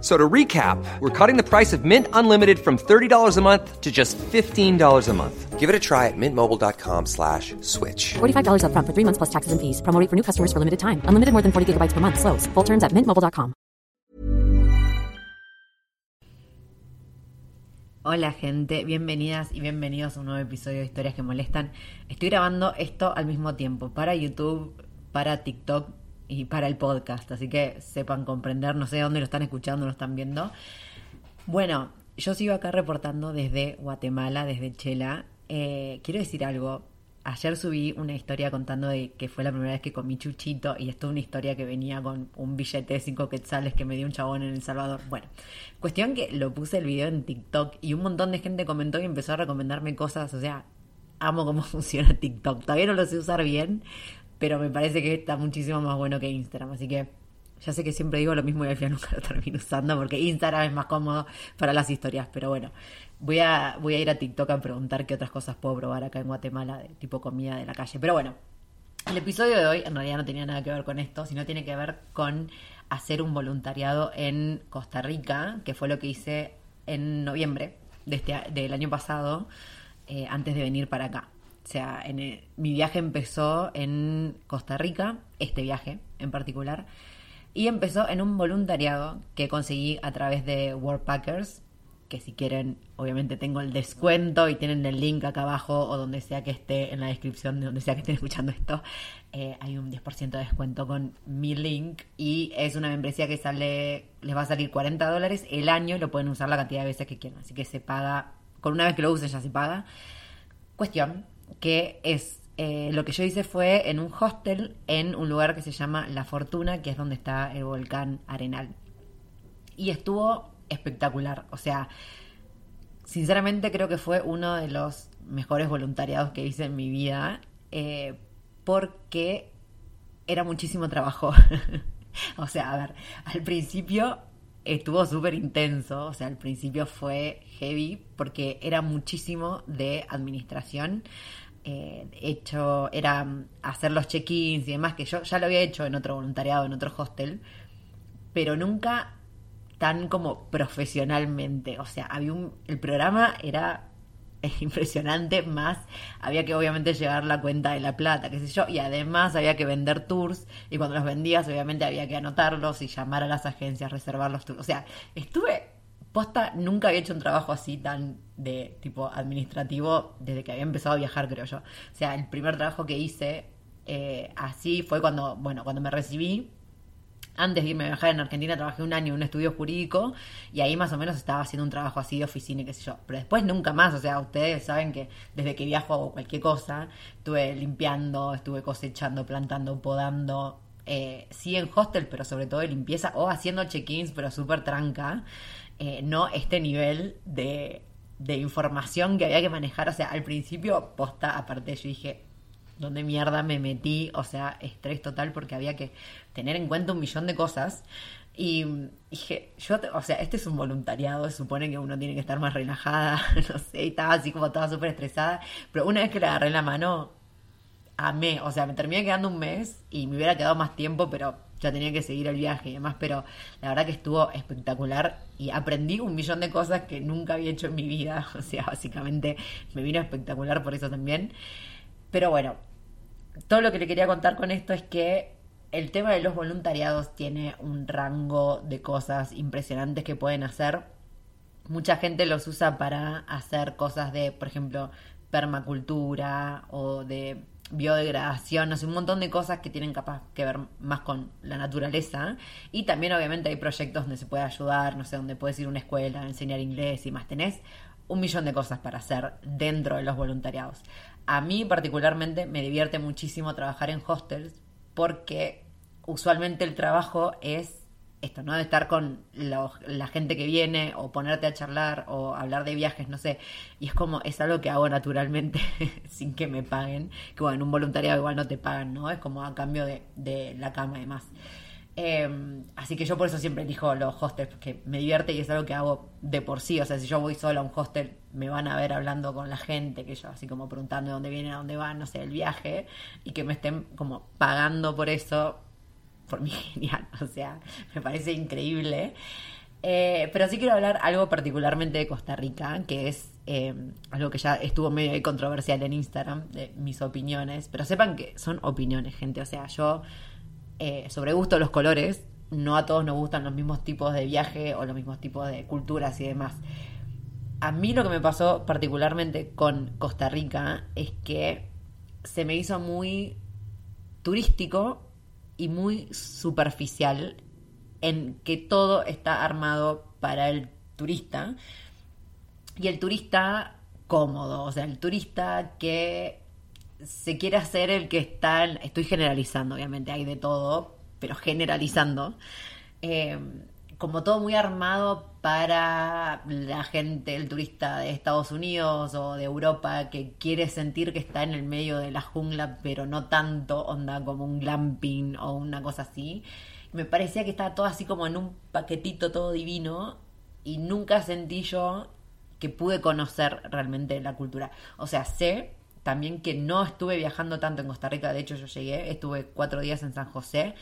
So to recap, we're cutting the price of Mint Unlimited from $30 a month to just $15 a month. Give it a try at mintmobile.com slash switch. $45 upfront for three months plus taxes and fees. Promo rate for new customers for limited time. Unlimited more than 40 gigabytes per month. Slows. Full terms at mintmobile.com. Hola gente, bienvenidas y bienvenidos a un nuevo episodio de Historias que Molestan. Estoy grabando esto al mismo tiempo para YouTube, para TikTok y para el podcast, así que sepan comprender, no sé dónde lo están escuchando, lo están viendo. Bueno, yo sigo acá reportando desde Guatemala, desde Chela. Eh, quiero decir algo. Ayer subí una historia contando de que fue la primera vez que comí chuchito y esto es una historia que venía con un billete de 5 quetzales que me dio un chabón en El Salvador. Bueno, cuestión que lo puse el video en TikTok y un montón de gente comentó y empezó a recomendarme cosas, o sea, amo cómo funciona TikTok. Todavía no lo sé usar bien, pero me parece que está muchísimo más bueno que Instagram, así que ya sé que siempre digo lo mismo y al final nunca lo termino usando porque Instagram es más cómodo para las historias, pero bueno, voy a, voy a ir a TikTok a preguntar qué otras cosas puedo probar acá en Guatemala, de tipo comida de la calle. Pero bueno, el episodio de hoy en realidad no tenía nada que ver con esto, sino tiene que ver con hacer un voluntariado en Costa Rica, que fue lo que hice en noviembre de este, del año pasado, eh, antes de venir para acá. O sea, mi viaje empezó en Costa Rica, este viaje en particular, y empezó en un voluntariado que conseguí a través de Worldpackers, que si quieren, obviamente tengo el descuento y tienen el link acá abajo o donde sea que esté en la descripción de donde sea que estén escuchando esto, eh, hay un 10% de descuento con mi link y es una membresía que sale, les va a salir 40 dólares el año y lo pueden usar la cantidad de veces que quieran, así que se paga, con una vez que lo usen ya se paga. Cuestión, que es eh, lo que yo hice fue en un hostel en un lugar que se llama La Fortuna, que es donde está el volcán Arenal. Y estuvo espectacular, o sea, sinceramente creo que fue uno de los mejores voluntariados que hice en mi vida, eh, porque era muchísimo trabajo. o sea, a ver, al principio estuvo súper intenso, o sea, al principio fue heavy porque era muchísimo de administración. Eh, hecho, era hacer los check-ins y demás, que yo ya lo había hecho en otro voluntariado, en otro hostel, pero nunca tan como profesionalmente. O sea, había un, el programa era impresionante, más había que obviamente llevar la cuenta de la plata, qué sé yo, y además había que vender tours, y cuando los vendías obviamente había que anotarlos y llamar a las agencias, reservar los tours. O sea, estuve posta, nunca había hecho un trabajo así tan de tipo administrativo desde que había empezado a viajar, creo yo. O sea, el primer trabajo que hice eh, así fue cuando, bueno, cuando me recibí. Antes de irme a viajar en Argentina trabajé un año en un estudio jurídico y ahí más o menos estaba haciendo un trabajo así de oficina y qué sé yo. Pero después nunca más, o sea, ustedes saben que desde que viajo hago cualquier cosa. Estuve limpiando, estuve cosechando, plantando, podando. Eh, sí en hostel, pero sobre todo de limpieza o haciendo check-ins, pero súper tranca. Eh, no este nivel de, de información que había que manejar. O sea, al principio, posta, aparte yo dije, ¿dónde mierda me metí? O sea, estrés total porque había que tener en cuenta un millón de cosas. Y dije, yo, o sea, este es un voluntariado, supone que uno tiene que estar más relajada, no sé, y estaba así como toda súper estresada, pero una vez que le agarré la mano, amé, o sea, me terminé quedando un mes y me hubiera quedado más tiempo, pero ya tenía que seguir el viaje y demás, pero la verdad que estuvo espectacular y aprendí un millón de cosas que nunca había hecho en mi vida, o sea, básicamente me vino espectacular por eso también. Pero bueno, todo lo que le quería contar con esto es que el tema de los voluntariados tiene un rango de cosas impresionantes que pueden hacer. Mucha gente los usa para hacer cosas de, por ejemplo, permacultura o de biodegradación, no sé, un montón de cosas que tienen capaz que ver más con la naturaleza. Y también obviamente hay proyectos donde se puede ayudar, no sé, donde puedes ir a una escuela, enseñar inglés y más. Tenés un millón de cosas para hacer dentro de los voluntariados. A mí particularmente me divierte muchísimo trabajar en hostels porque usualmente el trabajo es esto, ¿no? De estar con la gente que viene o ponerte a charlar o hablar de viajes, no sé. Y es como, es algo que hago naturalmente sin que me paguen. Que bueno, en un voluntariado igual no te pagan, ¿no? Es como a cambio de, de la cama y demás. Em, así que yo por eso siempre elijo los hostels, porque me divierte y es algo que hago de por sí. O sea, si yo voy solo a un hostel, me van a ver hablando con la gente, que yo así como preguntando de dónde vienen, a dónde van, no sé, el viaje, y que me estén como pagando por eso por mí genial, o sea, me parece increíble. Eh, pero sí quiero hablar algo particularmente de Costa Rica, que es eh, algo que ya estuvo medio controversial en Instagram, de mis opiniones. Pero sepan que son opiniones, gente. O sea, yo, eh, sobre gusto los colores, no a todos nos gustan los mismos tipos de viaje o los mismos tipos de culturas y demás. A mí lo que me pasó particularmente con Costa Rica es que se me hizo muy turístico y muy superficial en que todo está armado para el turista y el turista cómodo, o sea, el turista que se quiere hacer el que está, estoy generalizando, obviamente hay de todo, pero generalizando, eh, como todo muy armado para la gente, el turista de Estados Unidos o de Europa que quiere sentir que está en el medio de la jungla, pero no tanto, onda como un glamping o una cosa así. Me parecía que estaba todo así como en un paquetito todo divino y nunca sentí yo que pude conocer realmente la cultura. O sea, sé también que no estuve viajando tanto en Costa Rica, de hecho yo llegué, estuve cuatro días en San José,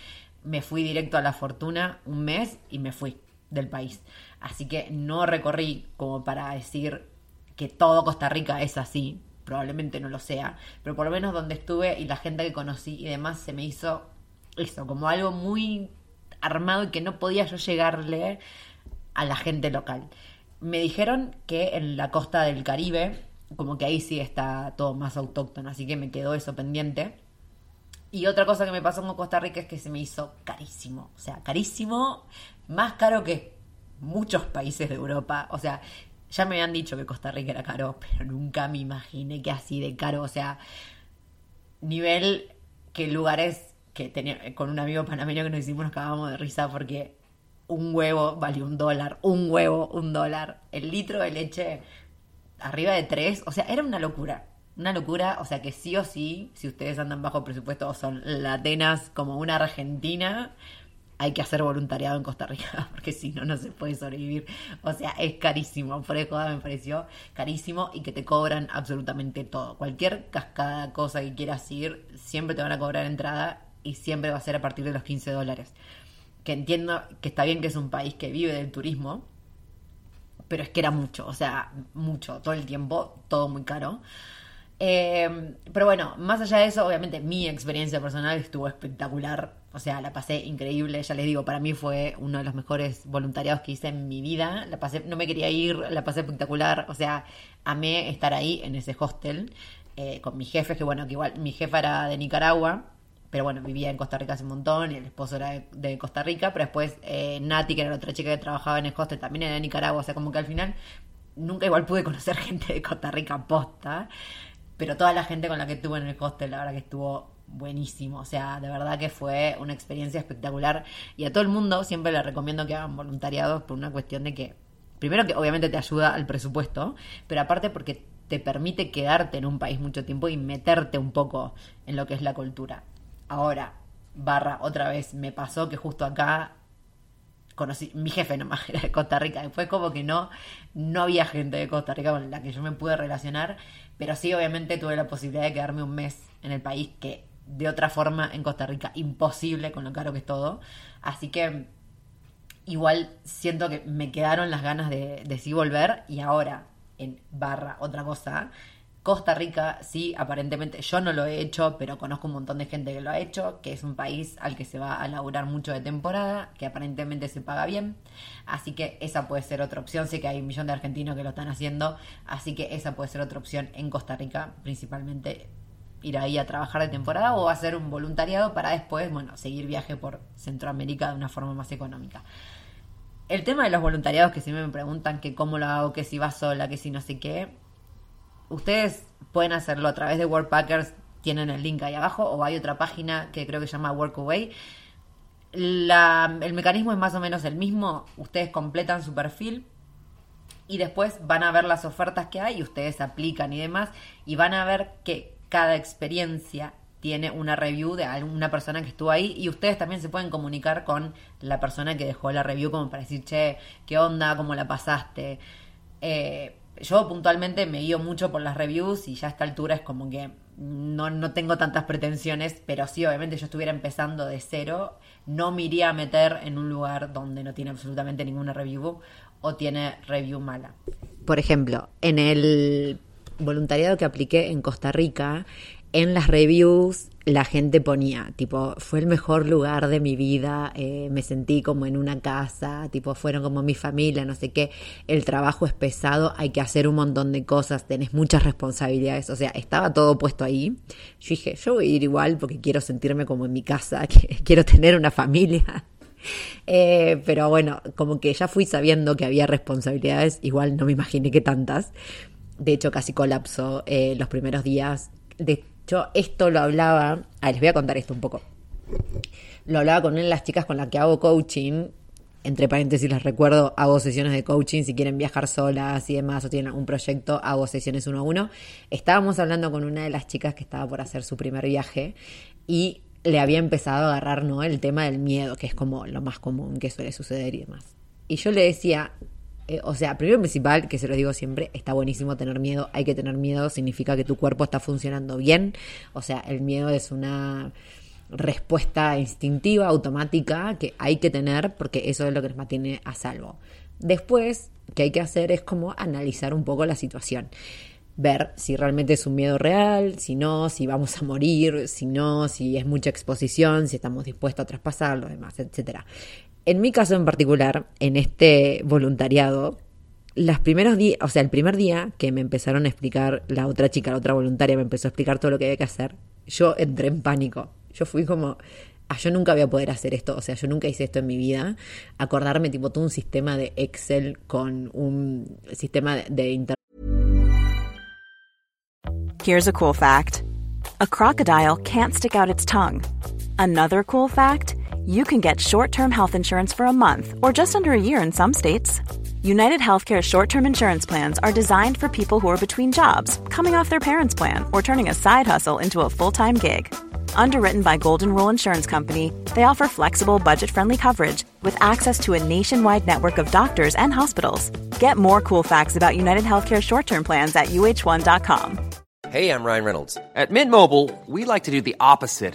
me fui directo a La Fortuna un mes y me fui del país. Así que no recorrí como para decir que todo Costa Rica es así, probablemente no lo sea, pero por lo menos donde estuve y la gente que conocí y demás se me hizo eso, como algo muy armado y que no podía yo llegarle a la gente local. Me dijeron que en la costa del Caribe, como que ahí sí está todo más autóctono, así que me quedó eso pendiente. Y otra cosa que me pasó con Costa Rica es que se me hizo carísimo. O sea, carísimo, más caro que muchos países de Europa. O sea, ya me habían dicho que Costa Rica era caro, pero nunca me imaginé que así de caro. O sea, nivel que lugares que tenía con un amigo panameño que nos hicimos nos cagábamos de risa porque un huevo valió un dólar, un huevo, un dólar, el litro de leche arriba de tres, o sea, era una locura. Una locura, o sea que sí o sí, si ustedes andan bajo presupuesto o son latinas como una argentina, hay que hacer voluntariado en Costa Rica, porque si no, no se puede sobrevivir. O sea, es carísimo. Por eso me pareció carísimo y que te cobran absolutamente todo. Cualquier cascada, cosa que quieras ir, siempre te van a cobrar entrada y siempre va a ser a partir de los 15 dólares. Que entiendo que está bien que es un país que vive del turismo, pero es que era mucho, o sea, mucho, todo el tiempo, todo muy caro. Eh, pero bueno, más allá de eso, obviamente mi experiencia personal estuvo espectacular. O sea, la pasé increíble. Ya les digo, para mí fue uno de los mejores voluntariados que hice en mi vida. La pasé, no me quería ir, la pasé espectacular. O sea, amé estar ahí en ese hostel eh, con mis jefes, que bueno, que igual mi jefa era de Nicaragua, pero bueno, vivía en Costa Rica hace un montón y el esposo era de, Costa Rica. Pero después eh, Nati, que era la otra chica que trabajaba en el hostel, también era de Nicaragua. O sea, como que al final nunca igual pude conocer gente de Costa Rica posta. Pero toda la gente con la que estuve en el hostel, la verdad que estuvo buenísimo. O sea, de verdad que fue una experiencia espectacular. Y a todo el mundo siempre le recomiendo que hagan voluntariados por una cuestión de que, primero que obviamente te ayuda al presupuesto, pero aparte porque te permite quedarte en un país mucho tiempo y meterte un poco en lo que es la cultura. Ahora, barra, otra vez me pasó que justo acá conocí, mi jefe nomás era de Costa Rica, después como que no, no había gente de Costa Rica con la que yo me pude relacionar, pero sí obviamente tuve la posibilidad de quedarme un mes en el país que de otra forma en Costa Rica imposible con lo caro que es todo, así que igual siento que me quedaron las ganas de, de sí volver y ahora en barra otra cosa Costa Rica, sí, aparentemente yo no lo he hecho, pero conozco un montón de gente que lo ha hecho, que es un país al que se va a laburar mucho de temporada, que aparentemente se paga bien, así que esa puede ser otra opción, sé que hay un millón de argentinos que lo están haciendo, así que esa puede ser otra opción en Costa Rica, principalmente ir ahí a trabajar de temporada o hacer un voluntariado para después, bueno, seguir viaje por Centroamérica de una forma más económica. El tema de los voluntariados que siempre me preguntan que cómo lo hago, que si va sola, que si no sé qué, ustedes pueden hacerlo a través de Workpackers, tienen el link ahí abajo, o hay otra página que creo que se llama Workaway. El mecanismo es más o menos el mismo, ustedes completan su perfil y después van a ver las ofertas que hay y ustedes aplican y demás y van a ver que cada experiencia tiene una review de alguna persona que estuvo ahí y ustedes también se pueden comunicar con la persona que dejó la review como para decir, che, ¿qué onda? ¿Cómo la pasaste? Eh, yo puntualmente me guío mucho por las reviews y ya a esta altura es como que no, no tengo tantas pretensiones, pero sí, obviamente yo estuviera empezando de cero, no me iría a meter en un lugar donde no tiene absolutamente ninguna review o tiene review mala. Por ejemplo, en el voluntariado que apliqué en Costa Rica, en las reviews la gente ponía, tipo, fue el mejor lugar de mi vida, eh, me sentí como en una casa, tipo, fueron como mi familia, no sé qué, el trabajo es pesado, hay que hacer un montón de cosas, tenés muchas responsabilidades, o sea, estaba todo puesto ahí. Yo dije, yo voy a ir igual porque quiero sentirme como en mi casa, quiero tener una familia. Eh, pero bueno, como que ya fui sabiendo que había responsabilidades, igual no me imaginé que tantas. De hecho, casi colapsó eh, los primeros días. De yo esto lo hablaba, ah, les voy a contar esto un poco. Lo hablaba con las chicas con las que hago coaching. Entre paréntesis les recuerdo, hago sesiones de coaching si quieren viajar solas y demás o tienen un proyecto, hago sesiones uno a uno. Estábamos hablando con una de las chicas que estaba por hacer su primer viaje y le había empezado a agarrar ¿no? el tema del miedo, que es como lo más común que suele suceder y demás. Y yo le decía, eh, o sea, primero principal, que se lo digo siempre, está buenísimo tener miedo, hay que tener miedo, significa que tu cuerpo está funcionando bien, o sea, el miedo es una respuesta instintiva, automática, que hay que tener porque eso es lo que nos mantiene a salvo. Después, que hay que hacer es como analizar un poco la situación ver si realmente es un miedo real, si no, si vamos a morir, si no, si es mucha exposición, si estamos dispuestos a traspasarlo, demás, etcétera. En mi caso en particular, en este voluntariado, los primeros días, o sea, el primer día que me empezaron a explicar, la otra chica, la otra voluntaria, me empezó a explicar todo lo que había que hacer, yo entré en pánico. Yo fui como, ah, yo nunca voy a poder hacer esto, o sea, yo nunca hice esto en mi vida. Acordarme, tipo, todo un sistema de Excel con un sistema de, internet. Here's a cool fact a crocodile can't stick out its tongue. Another cool fact you can get short term health insurance for a month or just under a year in some states. United Healthcare short term insurance plans are designed for people who are between jobs, coming off their parents' plan, or turning a side hustle into a full time gig. Underwritten by Golden Rule Insurance Company, they offer flexible, budget friendly coverage with access to a nationwide network of doctors and hospitals. Get more cool facts about United Healthcare short term plans at uh1.com. Hey, I'm Ryan Reynolds. At Mint Mobile, we like to do the opposite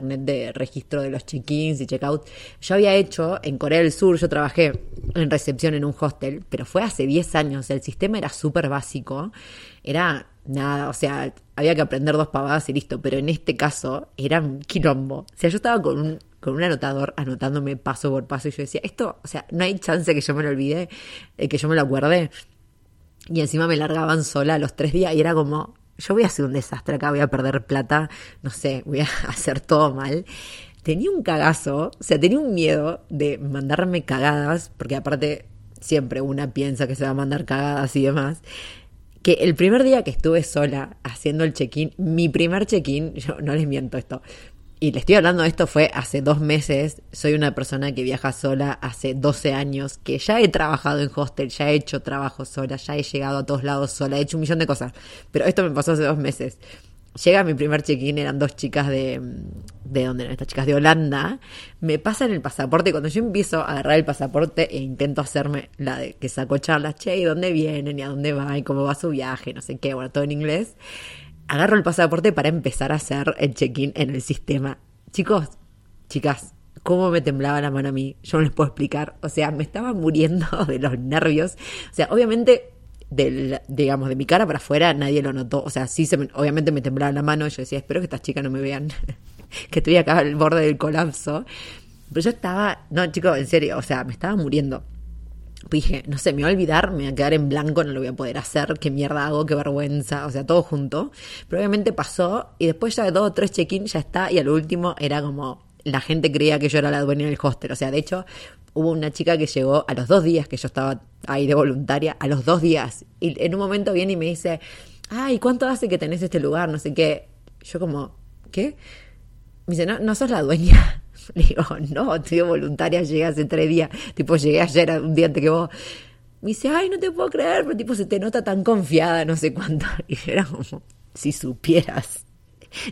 De registro de los check-ins y check-out. Yo había hecho en Corea del Sur, yo trabajé en recepción en un hostel, pero fue hace 10 años, el sistema era súper básico, era nada, o sea, había que aprender dos pavadas y listo, pero en este caso era un quilombo. O sea, yo estaba con un, con un anotador anotándome paso por paso y yo decía, esto, o sea, no hay chance que yo me lo olvide, eh, que yo me lo acuerde. Y encima me largaban sola los tres días y era como, yo voy a hacer un desastre acá, voy a perder plata, no sé, voy a hacer todo mal. Tenía un cagazo, o sea, tenía un miedo de mandarme cagadas, porque aparte siempre una piensa que se va a mandar cagadas y demás que el primer día que estuve sola haciendo el check-in, mi primer check-in, yo no les miento esto, y le estoy hablando de esto fue hace dos meses, soy una persona que viaja sola hace 12 años, que ya he trabajado en hostel, ya he hecho trabajo sola, ya he llegado a todos lados sola, he hecho un millón de cosas, pero esto me pasó hace dos meses. Llega mi primer check-in, eran dos chicas de... ¿De dónde eran estas chicas? De Holanda. Me pasan el pasaporte cuando yo empiezo a agarrar el pasaporte e intento hacerme la de que sacó charlas, che, ¿y dónde vienen? ¿Y a dónde van? ¿Y cómo va su viaje? No sé qué, bueno, todo en inglés. Agarro el pasaporte para empezar a hacer el check-in en el sistema. Chicos, chicas, cómo me temblaba la mano a mí, yo no les puedo explicar. O sea, me estaba muriendo de los nervios. O sea, obviamente digamos, de mi cara para afuera nadie lo notó. O sea, sí, se obviamente me temblaba la mano. Yo decía, espero que estas chicas no me vean, que estoy acá al borde del colapso. Pero yo estaba, no, chicos, en serio, o sea, me estaba muriendo. Dije, no sé, me voy a olvidar, me voy a quedar en blanco, no lo voy a poder hacer, qué mierda hago, qué vergüenza, o sea, todo junto. Pero obviamente pasó y después ya de dos o tres check-in ya está y al último era como, la gente creía que yo era la dueña del hostel. O sea, de hecho, hubo una chica que llegó a los dos días que yo estaba ahí de voluntaria, a los dos días. Y en un momento viene y me dice, ay, ¿cuánto hace que tenés este lugar? No sé qué. Yo como, ¿qué? Me dice, no, no sos la dueña. Le digo, no, estoy voluntaria, llegué hace tres días. Tipo, llegué ayer, un día antes que vos. Me dice, ay, no te puedo creer, pero tipo, se te nota tan confiada, no sé cuánto. Y era como, si supieras.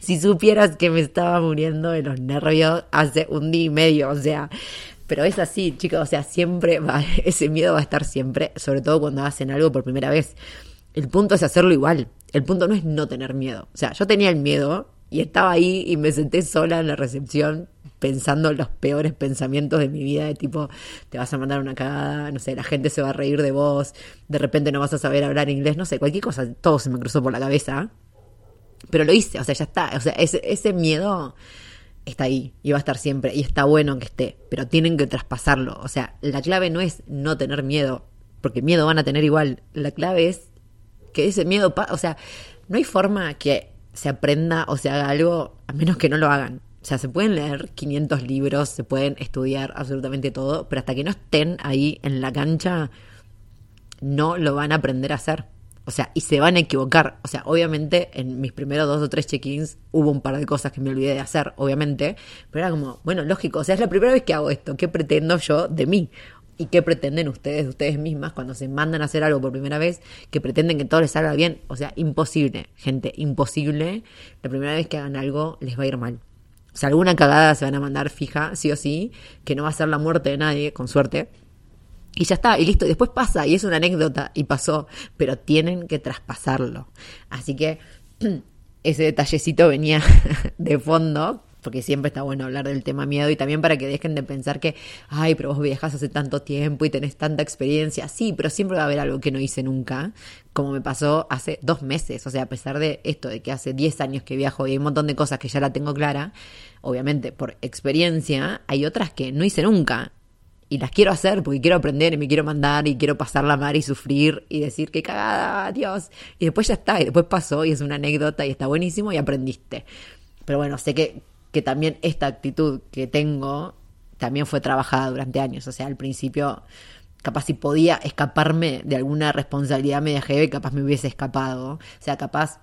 Si supieras que me estaba muriendo de los nervios hace un día y medio, o sea, pero es así, chicos, o sea, siempre va, ese miedo va a estar siempre, sobre todo cuando hacen algo por primera vez. El punto es hacerlo igual. El punto no es no tener miedo. O sea, yo tenía el miedo y estaba ahí y me senté sola en la recepción pensando los peores pensamientos de mi vida, de tipo, te vas a mandar una cagada, no sé, la gente se va a reír de vos, de repente no vas a saber hablar inglés, no sé, cualquier cosa, todo se me cruzó por la cabeza. Pero lo hice, o sea, ya está. O sea, ese, ese miedo está ahí y va a estar siempre y está bueno que esté, pero tienen que traspasarlo. O sea, la clave no es no tener miedo, porque miedo van a tener igual. La clave es que ese miedo, o sea, no hay forma que se aprenda o se haga algo a menos que no lo hagan. O sea, se pueden leer 500 libros, se pueden estudiar absolutamente todo, pero hasta que no estén ahí en la cancha, no lo van a aprender a hacer. O sea, y se van a equivocar. O sea, obviamente en mis primeros dos o tres check-ins hubo un par de cosas que me olvidé de hacer, obviamente. Pero era como, bueno, lógico. O sea, es la primera vez que hago esto. ¿Qué pretendo yo de mí? ¿Y qué pretenden ustedes de ustedes mismas cuando se mandan a hacer algo por primera vez? Que pretenden que todo les salga bien. O sea, imposible, gente, imposible. La primera vez que hagan algo les va a ir mal. O sea, alguna cagada se van a mandar fija, sí o sí, que no va a ser la muerte de nadie, con suerte y ya está, y listo, después pasa, y es una anécdota, y pasó, pero tienen que traspasarlo. Así que ese detallecito venía de fondo, porque siempre está bueno hablar del tema miedo y también para que dejen de pensar que, ay, pero vos viajas hace tanto tiempo y tenés tanta experiencia. Sí, pero siempre va a haber algo que no hice nunca, como me pasó hace dos meses. O sea, a pesar de esto, de que hace 10 años que viajo y hay un montón de cosas que ya la tengo clara, obviamente por experiencia, hay otras que no hice nunca y las quiero hacer porque quiero aprender y me quiero mandar y quiero pasar la mar y sufrir y decir qué cagada, Dios. Y después ya está, y después pasó y es una anécdota y está buenísimo y aprendiste. Pero bueno, sé que, que también esta actitud que tengo también fue trabajada durante años. O sea, al principio capaz si podía escaparme de alguna responsabilidad media y capaz me hubiese escapado. O sea, capaz,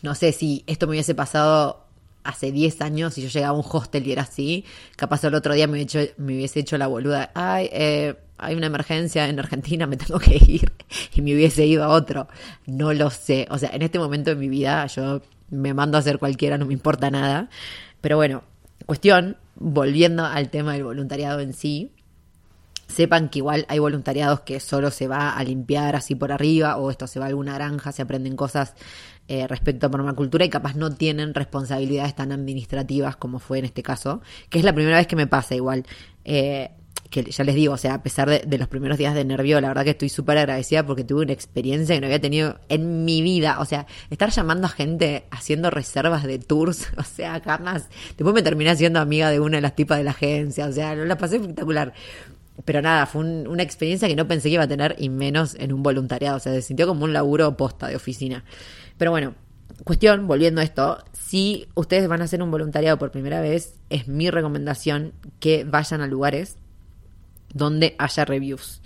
no sé si esto me hubiese pasado hace 10 años, si yo llegaba a un hostel y era así, capaz el otro día me, me hubiese hecho la boluda, ay, eh, hay una emergencia en Argentina, me tengo que ir, y me hubiese ido a otro. No lo sé. O sea, en este momento de mi vida yo me mando a hacer cualquiera, no me importa nada. Pero bueno, cuestión, volviendo al tema del voluntariado en sí, sepan que igual hay voluntariados que solo se va a limpiar así por arriba o esto se va a alguna granja, se aprenden cosas eh, respecto a permacultura y capaz no tienen responsabilidades tan administrativas como fue en este caso, que es la primera vez que me pasa igual. Eh, que ya les digo, o sea, a pesar de, los primeros días de nervio, la verdad que estoy súper agradecida porque tuve una experiencia que no había tenido en mi vida. O sea, estar llamando a gente haciendo reservas de tours, o sea, jamás. Después me terminé siendo amiga de una de las tipas de la agencia, o sea, la pasé espectacular. Pero nada, fue un- una experiencia que no pensé que iba a tener y menos en un voluntariado. O sea, se sintió como un laburo posta de oficina. Pero bueno, cuestión, volviendo a esto, si ustedes van a hacer un voluntariado por primera vez, es mi recomendación que vayan a lugares donde haya reviews.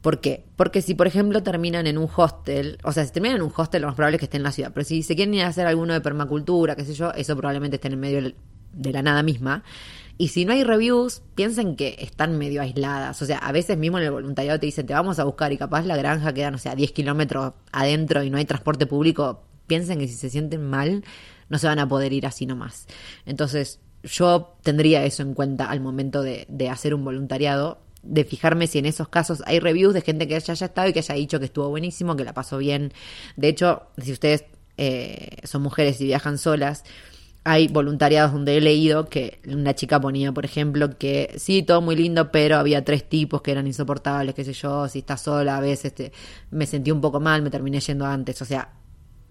¿Por qué? Porque si, por ejemplo, terminan en un hostel, o sea, si terminan en un hostel, lo más probable es que estén en la ciudad. Pero si se quieren ir a hacer alguno de permacultura, qué sé yo, eso probablemente esté en medio del- de la nada misma. Y si no hay reviews, piensen que están medio aisladas. O sea, a veces mismo en el voluntariado te dicen, te vamos a buscar y capaz la granja queda, no sé, a 10 kilómetros adentro y no hay transporte público. Piensen que si se sienten mal, no se van a poder ir así nomás. Entonces, yo tendría eso en cuenta al momento de hacer un voluntariado, de fijarme si en esos casos hay reviews de gente que ya haya estado y que haya dicho que estuvo buenísimo, que la pasó bien. De hecho, si ustedes eh, son mujeres y viajan solas, hay voluntariados donde he leído que una chica ponía, por ejemplo, que sí, todo muy lindo, pero había tres tipos que eran insoportables, qué sé yo, si estás sola, a veces me sentí un poco mal, me terminé yendo antes, o sea,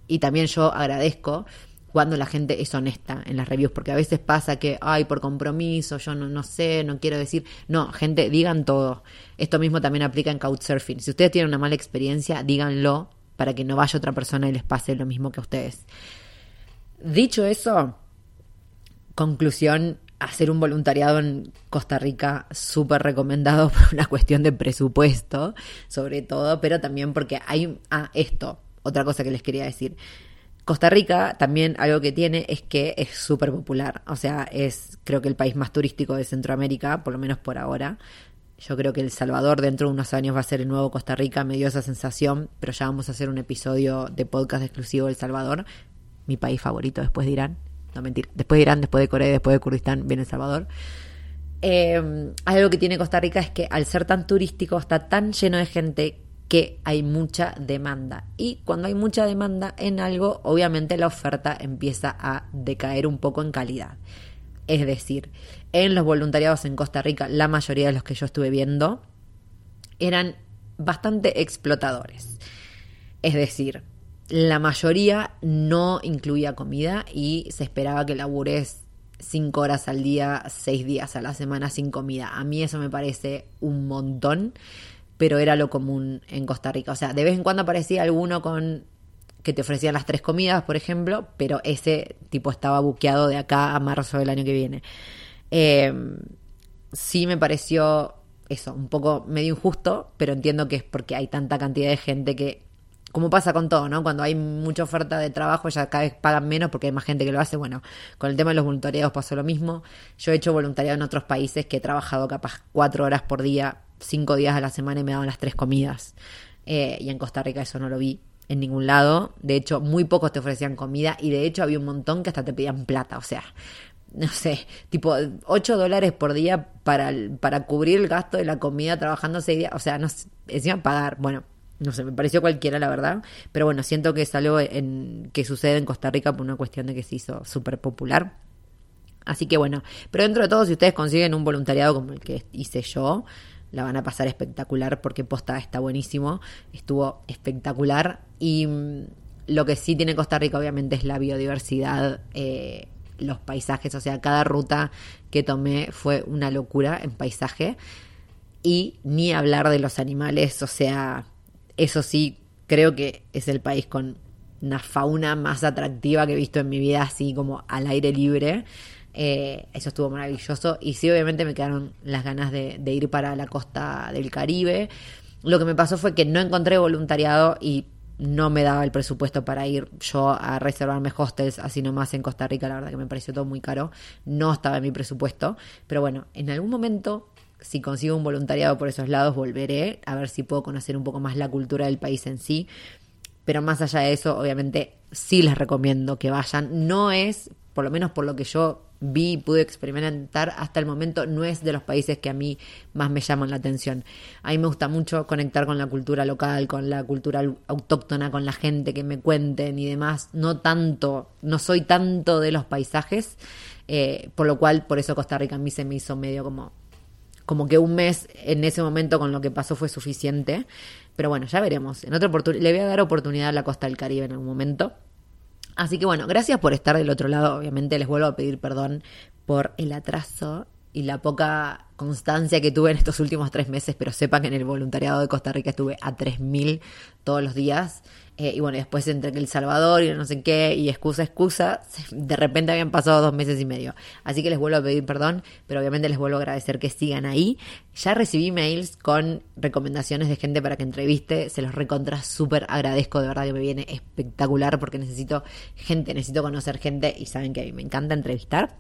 y también yo agradezco cuando la gente es honesta en las reviews, porque a veces pasa que, ay, por compromiso, yo no, no sé, no quiero decir. No, gente, digan todo. Esto mismo también aplica en Couchsurfing. Si ustedes tienen una mala experiencia, díganlo para que no vaya otra persona y les pase lo mismo que a ustedes. Dicho eso, conclusión, hacer un voluntariado en Costa Rica súper recomendado por una cuestión de presupuesto, sobre todo, pero también porque hay ah, esto, otra cosa que les quería decir. Costa Rica también algo que tiene es que es súper popular, o sea, es creo que el país más turístico de Centroamérica, por lo menos por ahora. Yo creo que El Salvador dentro de unos años va a ser el nuevo Costa Rica, me dio esa sensación, pero ya vamos a hacer un episodio de podcast exclusivo de El Salvador, mi país favorito después de Irán. No mentira, después de Irán, después de Corea, después de Kurdistán, viene El Salvador. Eh, algo que tiene Costa Rica es que al ser tan turístico está tan lleno de gente que hay mucha demanda. Y cuando hay mucha demanda en algo, obviamente la oferta empieza a decaer un poco en calidad. Es decir, en los voluntariados en Costa Rica, la mayoría de los que yo estuve viendo eran bastante explotadores. Es decir, la mayoría no incluía comida y se esperaba que labures cinco horas al día, seis días a la semana sin comida. A mí eso me parece un montón, pero era lo común en Costa Rica. O sea, de vez en cuando aparecía alguno con que te ofrecían las tres comidas, por ejemplo, pero ese tipo estaba buqueado de acá a marzo del año que viene. Eh, sí me pareció eso, un poco medio injusto, pero entiendo que es porque hay tanta cantidad de gente que, como pasa con todo, ¿no? Cuando hay mucha oferta de trabajo ya cada vez pagan menos porque hay más gente que lo hace. Bueno, con el tema de los voluntariados pasó lo mismo. Yo he hecho voluntariado en otros países que he trabajado capaz cuatro horas por día, cinco días a la semana y me daban las tres comidas. Eh, y en Costa Rica eso no lo vi en ningún lado. De hecho, muy pocos te ofrecían comida y de hecho había un montón que hasta te pedían plata. O sea, no sé, tipo 8 dólares por día para, para cubrir el gasto de la comida trabajando seis días. O sea, no sé, encima pagar. Bueno, no sé, me pareció cualquiera, la verdad. Pero bueno, siento que es algo en, que sucede en Costa Rica por una cuestión de que se hizo súper popular. Así que bueno, pero dentro de todo, si ustedes consiguen un voluntariado como el que hice yo, la van a pasar espectacular porque posta está buenísimo, estuvo espectacular y mm, lo que sí tiene Costa Rica obviamente es la biodiversidad, eh, los paisajes, o sea, cada ruta que tomé fue una locura en paisaje y ni hablar de los animales, o sea, eso sí, creo que es el país con una fauna más atractiva que he visto en mi vida, así como al aire libre. Eh, eso estuvo maravilloso. Y sí, obviamente me quedaron las ganas de, de, ir para la costa del Caribe. Lo que me pasó fue que no encontré voluntariado y no me daba el presupuesto para ir yo a reservarme hostels así nomás en Costa Rica. La verdad que me pareció todo muy caro. No estaba en mi presupuesto. Pero bueno, en algún momento, si consigo un voluntariado por esos lados, volveré a ver si puedo conocer un poco más la cultura del país en sí. Pero más allá de eso, obviamente sí les recomiendo que vayan. No es, por lo menos por lo que yo vi y pude experimentar hasta el momento, no es de los países que a mí más me llaman la atención. A mí me gusta mucho conectar con la cultura local, con la cultura autóctona, con la gente que me cuenten y demás. No tanto, no soy tanto de los paisajes, eh, por lo cual, por eso Costa Rica a mí se me hizo medio como como que un mes en ese momento con lo que pasó fue suficiente. Pero bueno, ya veremos. En otra le voy a dar oportunidad a la costa del Caribe en algún momento. Así que bueno, gracias por estar del otro lado. Obviamente les vuelvo a pedir perdón por el atraso y la poca constancia que tuve en estos últimos tres meses, pero sepan que en el voluntariado de Costa Rica estuve a 3.000 todos los días. Eh, y bueno, después entre El Salvador y no sé qué, y excusa, excusa, de repente habían pasado dos meses y medio. Así que les vuelvo a pedir perdón, pero obviamente les vuelvo a agradecer que sigan ahí. Ya recibí mails con recomendaciones de gente para que entreviste, se los recontra súper agradezco, de verdad que me viene espectacular porque necesito gente, necesito conocer gente y saben que a mí me encanta entrevistar.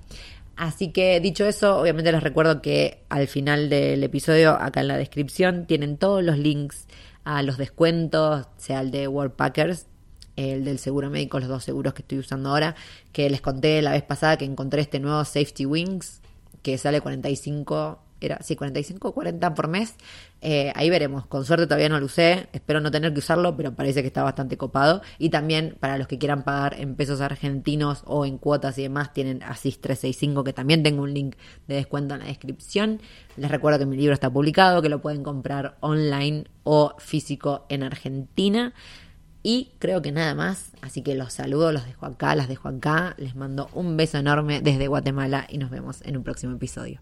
Así que dicho eso, obviamente les recuerdo que al final del episodio, acá en la descripción, tienen todos los links a los descuentos, sea el de Worldpackers, el del seguro médico, los dos seguros que estoy usando ahora, que les conté la vez pasada que encontré este nuevo Safety Wings, que sale 45 era, sí, 45 o 40 por mes. Eh, ahí veremos. Con suerte todavía no lo usé. Espero no tener que usarlo, pero parece que está bastante copado. Y también para los que quieran pagar en pesos argentinos o en cuotas y demás, tienen Asís 365, que también tengo un link de descuento en la descripción. Les recuerdo que mi libro está publicado, que lo pueden comprar online o físico en Argentina. Y creo que nada más, así que los saludo, los dejo acá, las dejo acá, les mando un beso enorme desde Guatemala y nos vemos en un próximo episodio.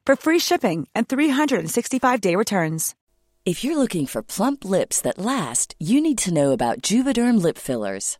for free shipping and 365-day returns. If you're looking for plump lips that last, you need to know about Juvederm lip fillers.